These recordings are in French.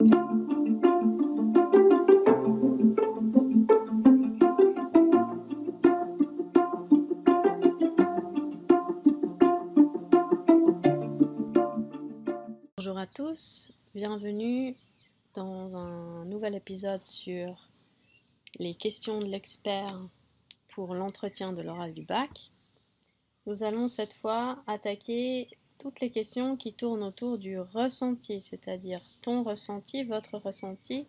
Bonjour à tous, bienvenue dans un nouvel épisode sur les questions de l'expert pour l'entretien de l'oral du bac. Nous allons cette fois attaquer toutes les questions qui tournent autour du ressenti, c'est-à-dire ton ressenti, votre ressenti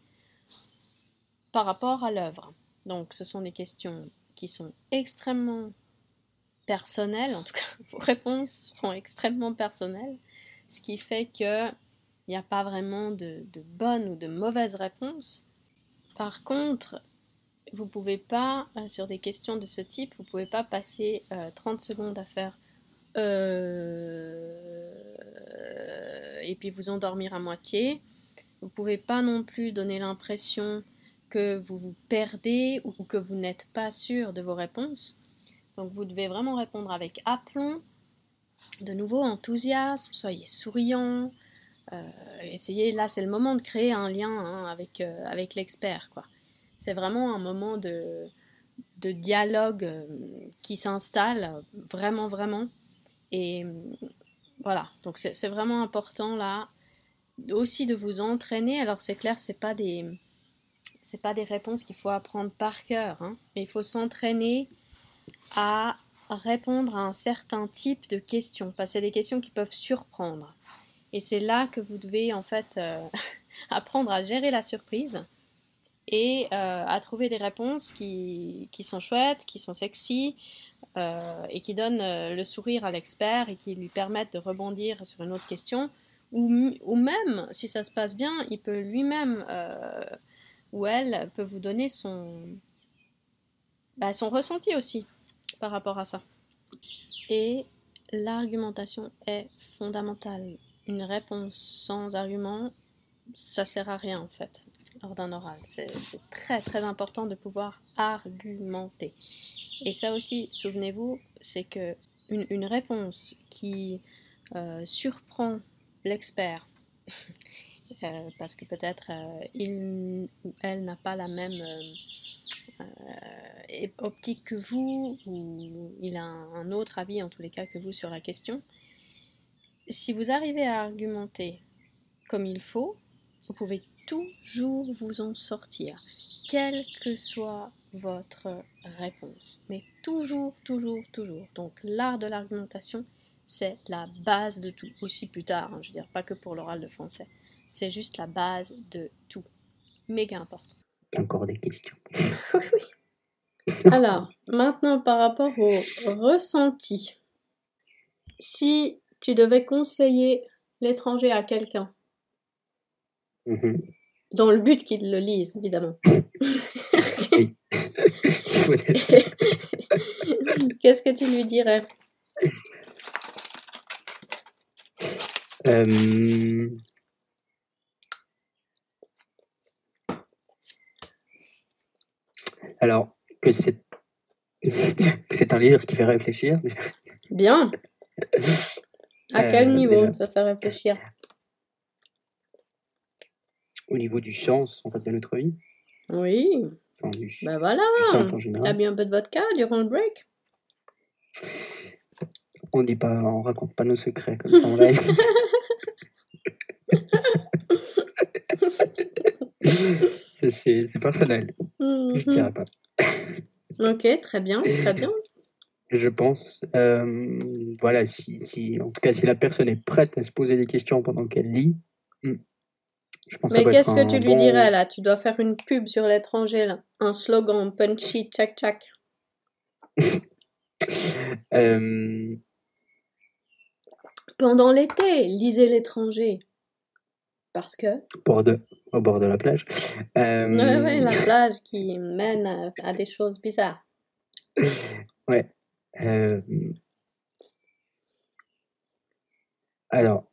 par rapport à l'œuvre. Donc ce sont des questions qui sont extrêmement personnelles, en tout cas vos réponses seront extrêmement personnelles, ce qui fait que il n'y a pas vraiment de, de bonnes ou de mauvaises réponses. Par contre, vous pouvez pas, euh, sur des questions de ce type, vous pouvez pas passer euh, 30 secondes à faire euh, et puis vous endormir à moitié. Vous pouvez pas non plus donner l'impression que vous vous perdez ou que vous n'êtes pas sûr de vos réponses. Donc vous devez vraiment répondre avec aplomb, de nouveau enthousiasme, soyez souriant. Euh, essayez, là c'est le moment de créer un lien hein, avec, euh, avec l'expert. C'est vraiment un moment de, de dialogue qui s'installe, vraiment, vraiment. Et voilà, donc c'est vraiment important là aussi de vous entraîner. Alors c'est clair, c'est pas des c'est pas des réponses qu'il faut apprendre par cœur, hein, mais il faut s'entraîner à répondre à un certain type de questions, parce que c'est des questions qui peuvent surprendre. Et c'est là que vous devez en fait euh, apprendre à gérer la surprise et euh, à trouver des réponses qui, qui, sont chouettes, qui sont sexy euh, et qui donnent euh, le sourire à l'expert et qui lui permettent de rebondir sur une autre question. Ou, même, si ça se passe bien, il peut lui-même euh, ou elle peut vous donner son, bah, son ressenti aussi par rapport à ça. Et l'argumentation est fondamentale. Une réponse sans argument, ça sert à rien en fait lors d'un oral. C'est très très important de pouvoir argumenter. Et ça aussi, souvenez-vous, c'est que une, réponse qui euh, surprend l'expert, euh, parce que peut-être euh, ou elle n'a pas la même optique que vous, ou il a un, un autre avis en tous les cas que vous sur la question, si vous arrivez à argumenter comme il faut, vous pouvez toujours vous en sortir, quelle que soit votre réponse. Mais toujours, toujours, toujours. Donc l'art de l'argumentation, c'est la base de tout. Aussi plus tard, hein, je veux dire, pas que pour l'oral de français. C'est juste la base de tout. Méga important. Encore des questions. oui. Alors, maintenant par rapport au ressenti. Si tu devais conseiller l'étranger à quelqu'un, Mhm. dans le but qu'il le lise, évidemment. Qu'est-ce que tu lui dirais? Euh, Alors, que c'est c'est un livre qui fait réfléchir. Bien. À quel Euh, niveau déjà. ça fait réfléchir? Au niveau du sens en fait de notre vie, Oui. Ben voilà. sens en T'as bu un peu de vodka durant le break? On dit pas, on raconte pas nos secrets comme ça en live. Ça, c'est personnel, je Mhm. dirais pas. Ok, très bien, très bien. Je pense, euh, voilà, si, si, en tout cas, si la personne est prête à se poser des questions pendant qu'elle lit, hmm, je pense Mais qu'est-ce que tu lui dirais là? Tu dois faire une pub sur l'étranger là. Un slogan punchy, tchac tchac. Euh, Pendant l'été, lisez l'étranger. Parce que. bord de- au bord de la plage. Euh, Ouais, ouais, la plage qui mène à, à des choses bizarres. ouais. Euh, alors,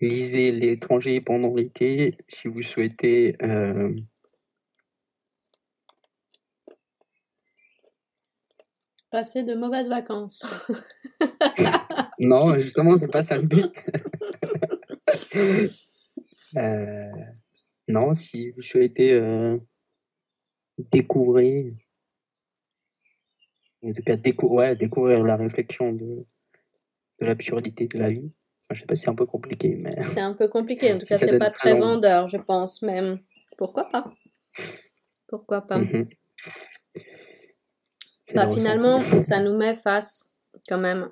lisez l'étranger pendant l'été si vous souhaitez euh, Passer de mauvaises vacances. non, justement, c'est pas ça le but. Euh, non, si vous souhaitez euh, découvrir, en tout cas découvrir la réflexion de, de l'absurdité de la vie. Je sais pas si c'est un peu compliqué, mais. C'est un peu compliqué, en tout cas, c'est pas très vendeur, je pense même. Pourquoi pas? Pourquoi pas? Mhm. bah, Finalement, ça nous met face quand même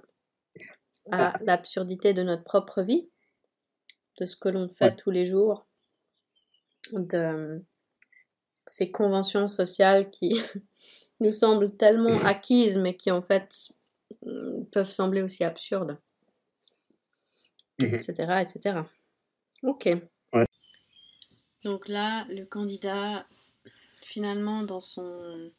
à l'absurdité de notre propre vie, de ce que l'on fait tous les jours, de ces conventions sociales qui nous semblent tellement acquises, mais qui en fait mm, peuvent sembler aussi absurdes, etc., mhm. etc. Ok. Donc là, le candidat, finalement, dans son...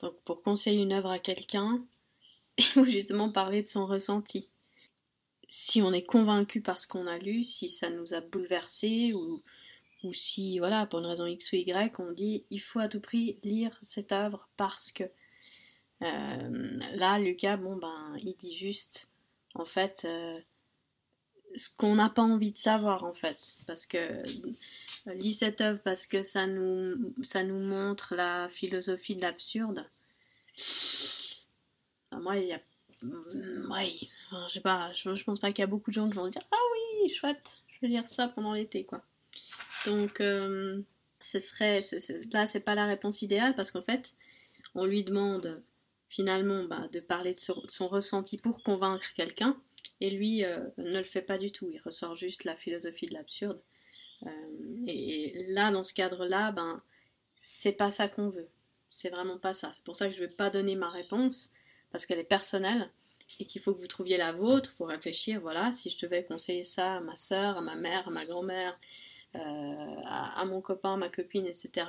Donc pour conseiller une œuvre à quelqu'un, il faut justement parler de son ressenti. Si on est convaincu par ce qu'on a lu, si ça nous a bouleversé ou, ou si, voilà, pour une raison X ou Y, on dit il faut à tout prix lire cette œuvre parce que. Euh, là, Lucas, bon, ben, il dit juste, en fait, euh, ce qu'on n'a pas envie de savoir, en fait. Parce que euh, lis cette œuvre parce que ça nous, ça nous montre la philosophie de l'absurde. moi, il y a. Ouais, je sais pas, je pense pas qu'il y a beaucoup de gens qui vont se dire Ah oui, chouette, je vais lire ça pendant l'été, quoi. Donc, euh, ce serait, là, c'est pas la réponse idéale parce qu'en fait, on lui demande finalement bah, de parler de son, ressenti pour convaincre quelqu'un, et lui euh, ne le fait pas du tout. Il ressort juste la philosophie de l'absurde. Euh, et, là, dans ce cadre-là, ben, c'est pas ça qu'on veut. C'est vraiment pas ça. C'est pour ça que je vais pas donner ma réponse parce qu'elle est personnelle et qu'il faut que vous trouviez la vôtre. Faut réfléchir. Voilà, si je devais conseiller ça à ma soeur, à ma mère, à ma grand-mère, euh, à, mon copain, ma copine, etc.,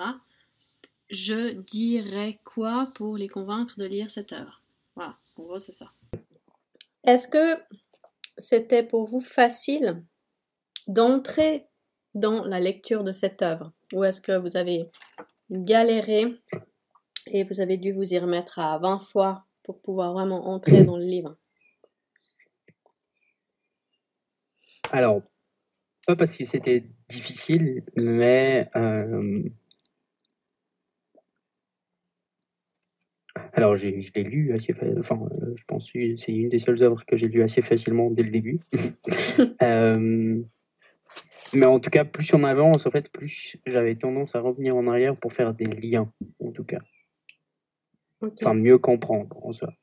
je dirais quoi pour les convaincre de lire cette œuvre? Voilà, en gros, c'est ça. Est-ce que c'était pour vous facile d'entrer dans la lecture de cette œuvre? Ou est-ce que vous avez galéré et vous avez dû vous y remettre à 20 fois pour pouvoir vraiment entrer dans le livre? Alors, pas parce que c'était difficile, mais euh, alors je l'ai lu assez, enfin euh, je pense que c'est une des seules œuvres que j'ai lu assez facilement dès le début. Euh, mais en tout cas, plus on avance, en fait, plus j'avais tendance à revenir en arrière pour faire des liens, en tout cas. Enfin, mieux comprendre en soi.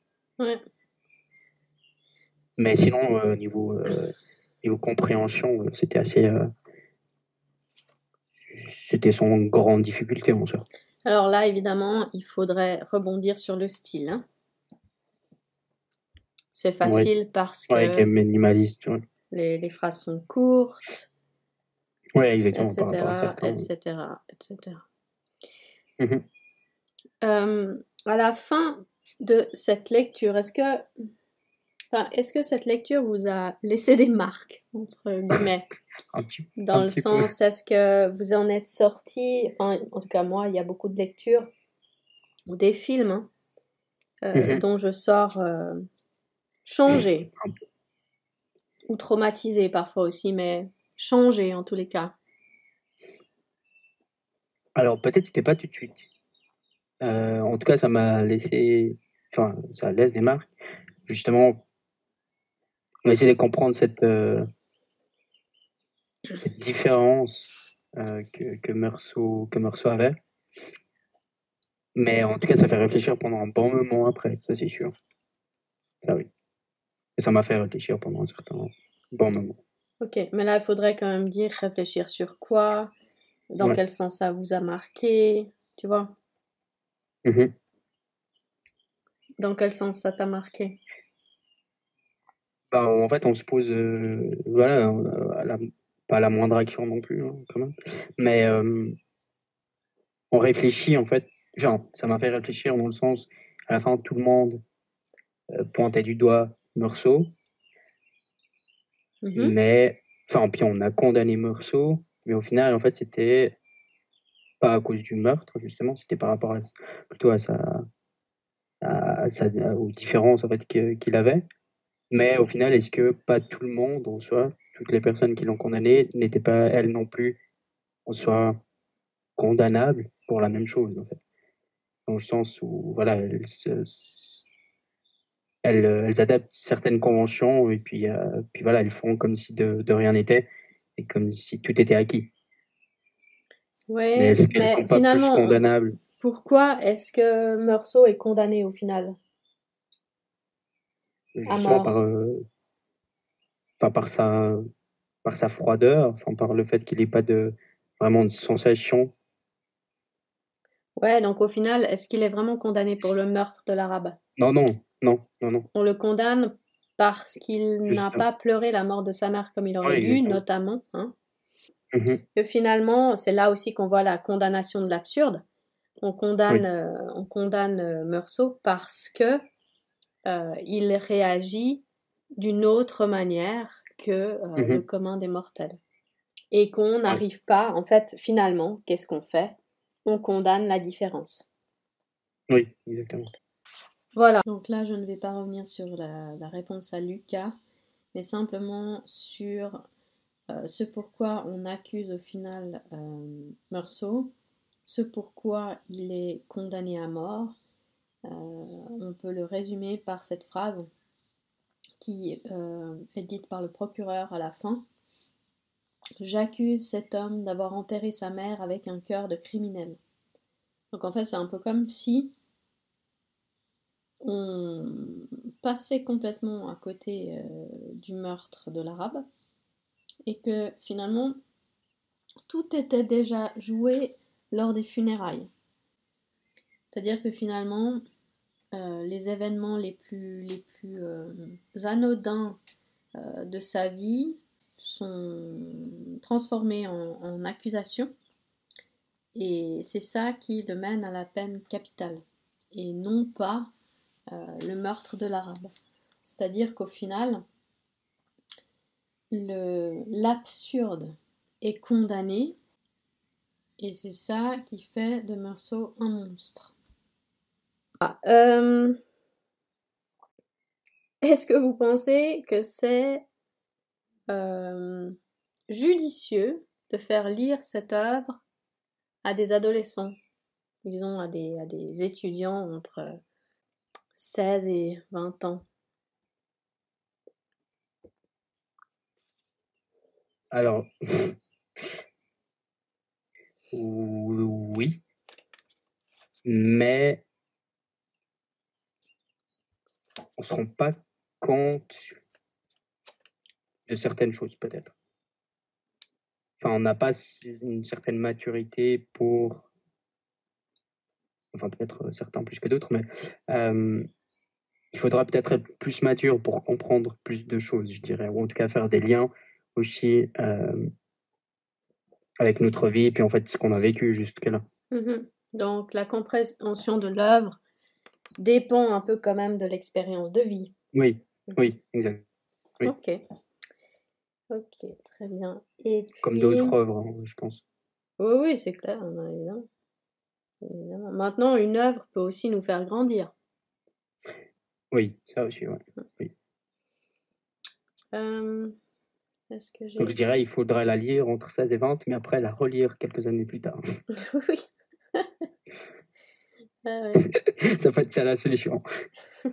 Mais sinon, au niveau niveau compréhension, c'était assez c'était son grande difficulté en soi. Alors là, évidemment, il faudrait rebondir sur le style. Hein. C'est facile parce que ouais, minimaliste, les, les, phrases sont courtes. Oui, exactement. Etc. etc., etc. Euh, à la fin de cette lecture, est-ce que est-ce que cette lecture vous a laissé des marques, entre guillemets? Dans le sens, est-ce que vous en êtes sorti? En tout cas, moi, il y a beaucoup de lectures ou des films hein, euh, mhm. dont je sors euh, changé ou traumatisé parfois aussi, mais changé en tous les cas. Alors peut-être c'était pas tout de suite. Euh, en tout cas, ça m'a laissé, enfin, ça laisse des marques. Justement, on va essayer de comprendre cette, euh, cette différence euh, que, que, Meursault, que Meursault avait. Mais en tout cas, ça fait réfléchir pendant un bon moment après, ça c'est sûr. Ça oui. Et ça m'a fait réfléchir pendant un certain bon moment. Ok, mais là, il faudrait quand même dire réfléchir sur quoi, dans quel sens ça vous a marqué, tu vois mm-hmm. Dans quel sens ça t'a marqué bah, en fait, on se pose, euh, voilà, euh, pas à la moindre action non plus, hein, quand même. Mais euh, on réfléchit, en fait. Genre, ça m'a fait réfléchir dans le sens, à la fin, tout le monde pointait du doigt Meursault. Mm-hmm. Mais, enfin, puis on a condamné Meursault, mais au final, en fait, c'était pas à cause du meurtre, justement, c'était par rapport à, plutôt à sa, à, sa, aux différences, en fait, qu'il avait. Mais au final, est-ce que pas tout le monde en soi, toutes les personnes qui l'ont condamné, n'étaient pas elles non plus en soi condamnables pour la même chose en fait? Dans le sens où voilà, elles, elles, adaptent certaines conventions et puis, euh, puis voilà, elles font comme si de, de rien n'était et comme si tout était acquis. Ouais, mais, finalement, pourquoi est-ce que Meursault est condamné au final? Justement par, euh, par sa par sa froideur, enfin par le fait qu'il n'ait pas de vraiment de sensation. Ouais, donc au final, est-ce qu'il est vraiment condamné pour le meurtre de l'arabe? Non, non, non, non, non. On le condamne parce qu'il n'a pas pleuré la mort de sa mère comme il aurait dû, notamment. Hein. Mm-hmm. Et finalement, c'est là aussi qu'on voit la condamnation de l'absurde. On condamne, euh, on condamne euh, Meursault parce que euh, il réagit d'une autre manière que mm-hmm. le commun des mortels. Et qu'on n'arrive pas, en fait, finalement, qu'est-ce qu'on fait? On condamne la différence. Oui, exactement. Voilà. Donc là, je ne vais pas revenir sur la, la réponse à Lucas, mais simplement sur euh, ce pourquoi on accuse au final euh, Meursault, ce pourquoi il est condamné à mort, euh, on peut le résumer par cette phrase qui est dite par le procureur à la fin. J'accuse cet homme d'avoir enterré sa mère avec un cœur de criminel. Donc en fait c'est un peu comme si on passait complètement à côté du meurtre de l'arabe et que finalement tout était déjà joué lors des funérailles. C'est-à-dire que finalement euh, les événements les plus, euh, anodins euh, de sa vie sont transformés en accusations et c'est ça qui le mène à la peine capitale et non pas le meurtre de l'arabe. C'est-à-dire qu'au final, l'absurde est condamné et c'est ça qui fait de Meursault un monstre. Euh, est-ce que vous pensez que c'est euh, judicieux de faire lire cette œuvre à des adolescents, disons à des, à des étudiants entre 16 et 20 ans? Alors, oui, mais on se rend pas compte de certaines choses peut-être. Enfin, on n'a pas une certaine maturité pour, enfin peut-être certains plus que d'autres, mais euh, il faudra peut-être être plus mature pour comprendre plus de choses, je dirais, ou en tout cas faire des liens aussi euh, avec notre vie et puis en fait ce qu'on a vécu jusque-là. Mhm. Donc la compréhension de l'œuvre dépend un peu quand même de l'expérience de vie. Oui, mhm. oui, exact. Ok. Ok, très bien. Et Comme d'autres œuvres, hein, je pense. Oui, oui, c'est clair, évidemment. évidemment. Maintenant, une œuvre peut aussi nous faire grandir. Oui, ça aussi, oui. oui. Euh, donc je dirais il faudrait la lire entre 16 et 20, mais après la relire quelques années plus tard. oui. Ah ça peut être ça la solution.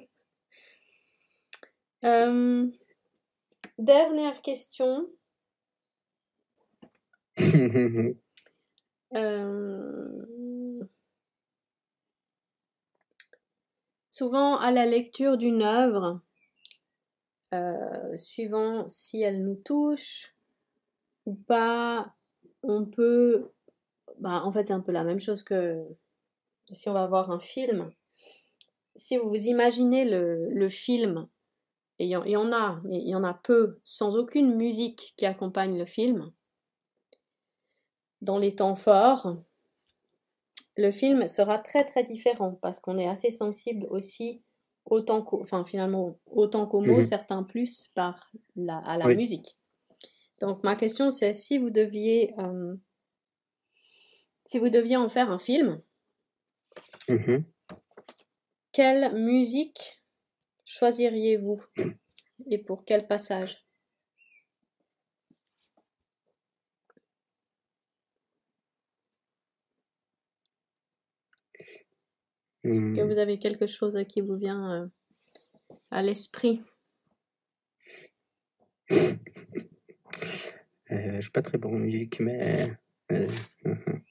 Euh, dernière question. Euh, souvent à la lecture d'une œuvre, euh, suivant si elle nous touche ou pas, on peut... Bah, en fait, c'est un peu la même chose que si on va voir un film. Si vous vous imaginez le, le film, et il y, en a, il y en a peu, sans aucune musique qui accompagne le film, dans les temps forts, le film sera très très différent parce qu'on est assez sensible aussi autant qu'au, enfin finalement autant qu'aux mots, mhm. certains plus par la, à la musique. Donc ma question c'est si vous deviez euh, si vous deviez en faire un film, mhm. quelle musique choisiriez-vous Et pour quel passage? Est-ce que Hmm. vous avez quelque chose qui vous vient euh, à l'esprit? Euh, je suis pas très bon en musique, mais. euh, mhm.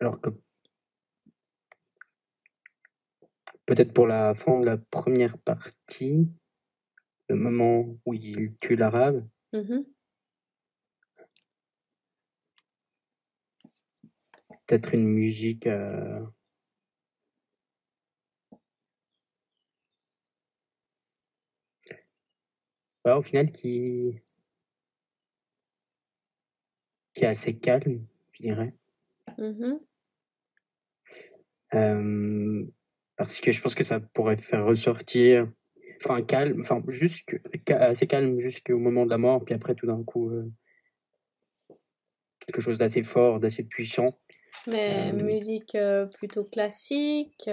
Alors que. Peut-être pour la fin de la première partie, le moment où il tue l'arabe, Mhm. peut-être une musique. euh, ouais, au final, qui. qui est assez calme, je dirais. Mhm. Euh, parce que je pense que ça pourrait faire ressortir, enfin calme, enfin juste assez calme jusqu'au moment de la mort, puis après tout d'un coup euh, quelque chose d'assez fort, d'assez puissant. Mais Euh, musique euh, plutôt classique,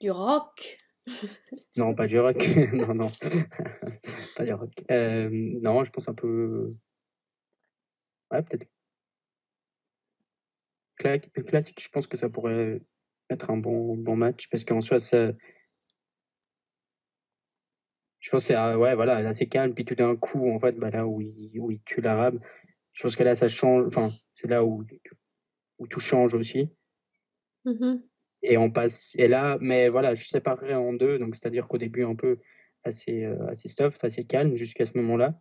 du rock. Non, pas du rock, non non, pas du rock. Non, je pense un peu, ouais peut-être Cla- classique. Je pense que ça pourrait être un bon bon match parce qu'en soi ça. Je pense que c'est euh, ouais voilà assez calme puis tout d'un coup en fait bah là où il où il tue l'arabe je pense que là ça change enfin c'est là où où tout change aussi Mhm. et on passe et là mais voilà je séparerai en deux donc c'est à dire qu'au début un peu assez euh, assez soft assez calme jusqu'à ce moment là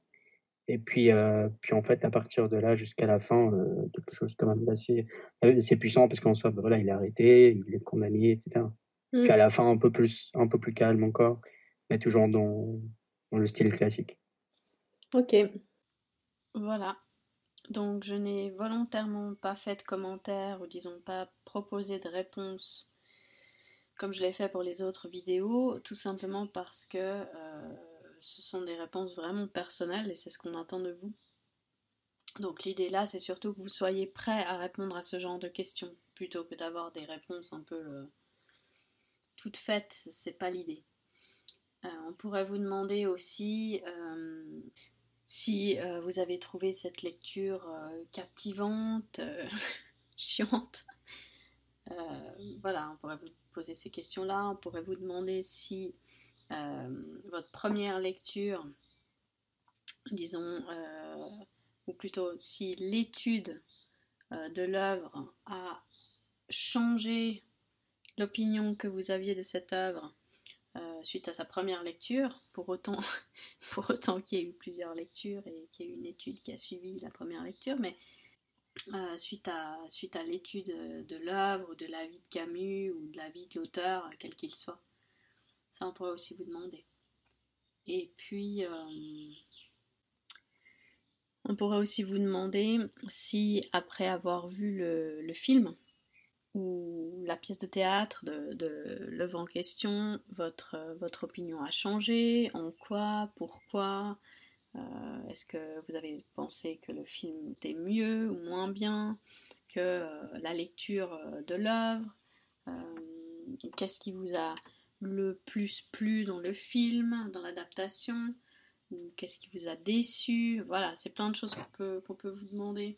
et puis euh, puis en fait à partir de là jusqu'à la fin euh, quelque chose quand même d'assez euh, assez puissant parce qu'en soi bah, voilà il est arrêté il est condamné etc Mm. puis à la fin un peu plus un peu plus calme encore mais toujours dans dans le style classique Ok. Voilà. Donc je n'ai volontairement pas fait de commentaires ou disons pas proposé de réponse comme je l'ai fait pour les autres vidéos, tout simplement parce que euh, ce sont des réponses vraiment personnelles et c'est ce qu'on attend de vous. Donc l'idée là, c'est surtout que vous soyez prêts à répondre à ce genre de questions plutôt que d'avoir des réponses un peu euh, toutes faites. C'est pas l'idée. Euh, on pourrait vous demander aussi euh, si vous avez trouvé cette lecture captivante, chiante. Voilà, on pourrait vous poser ces questions-là. On pourrait vous demander si euh, votre première lecture, disons, euh, ou plutôt si l'étude euh, de l'œuvre a changé l'opinion que vous aviez de cette œuvre suite à sa première lecture, pour autant, pour autant qu'il y ait eu plusieurs lectures et qu'il y ait eu une étude qui a suivi la première lecture, mais suite à, suite à l'étude de l'œuvre, de la vie de Camus, ou de la vie de l'auteur, quel qu'il soit. Ça, on pourrait aussi vous demander. Et puis, euh, on pourrait aussi vous demander si, après avoir vu le, film, ou la pièce de théâtre de, l'œuvre en question, votre, votre opinion a changé, en quoi, pourquoi euh, Est-ce que vous avez pensé que le film était mieux ou moins bien que euh, la lecture de l'œuvre Qu'est-ce qui vous a le plus plu dans le film, dans l'adaptation qu'est-ce qui vous a déçu Voilà, c'est plein de choses qu'on peut, peut vous demander,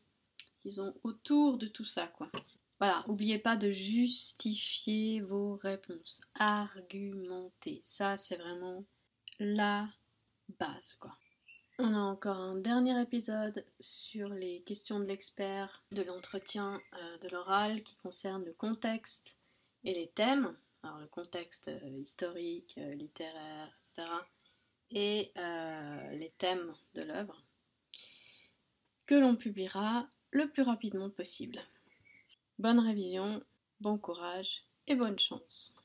disons, autour de tout ça, quoi. Voilà, n'oubliez pas de justifier vos réponses, argumenter. Ça, c'est vraiment la base, quoi. On a encore un dernier épisode sur les questions de l'expert, de l'entretien, euh, de l'oral qui concerne le contexte et les thèmes. Alors, le contexte euh, historique, euh, littéraire, etc. Et euh, les thèmes de l'œuvre que l'on publiera le plus rapidement possible. Bonne révision, bon courage et bonne chance.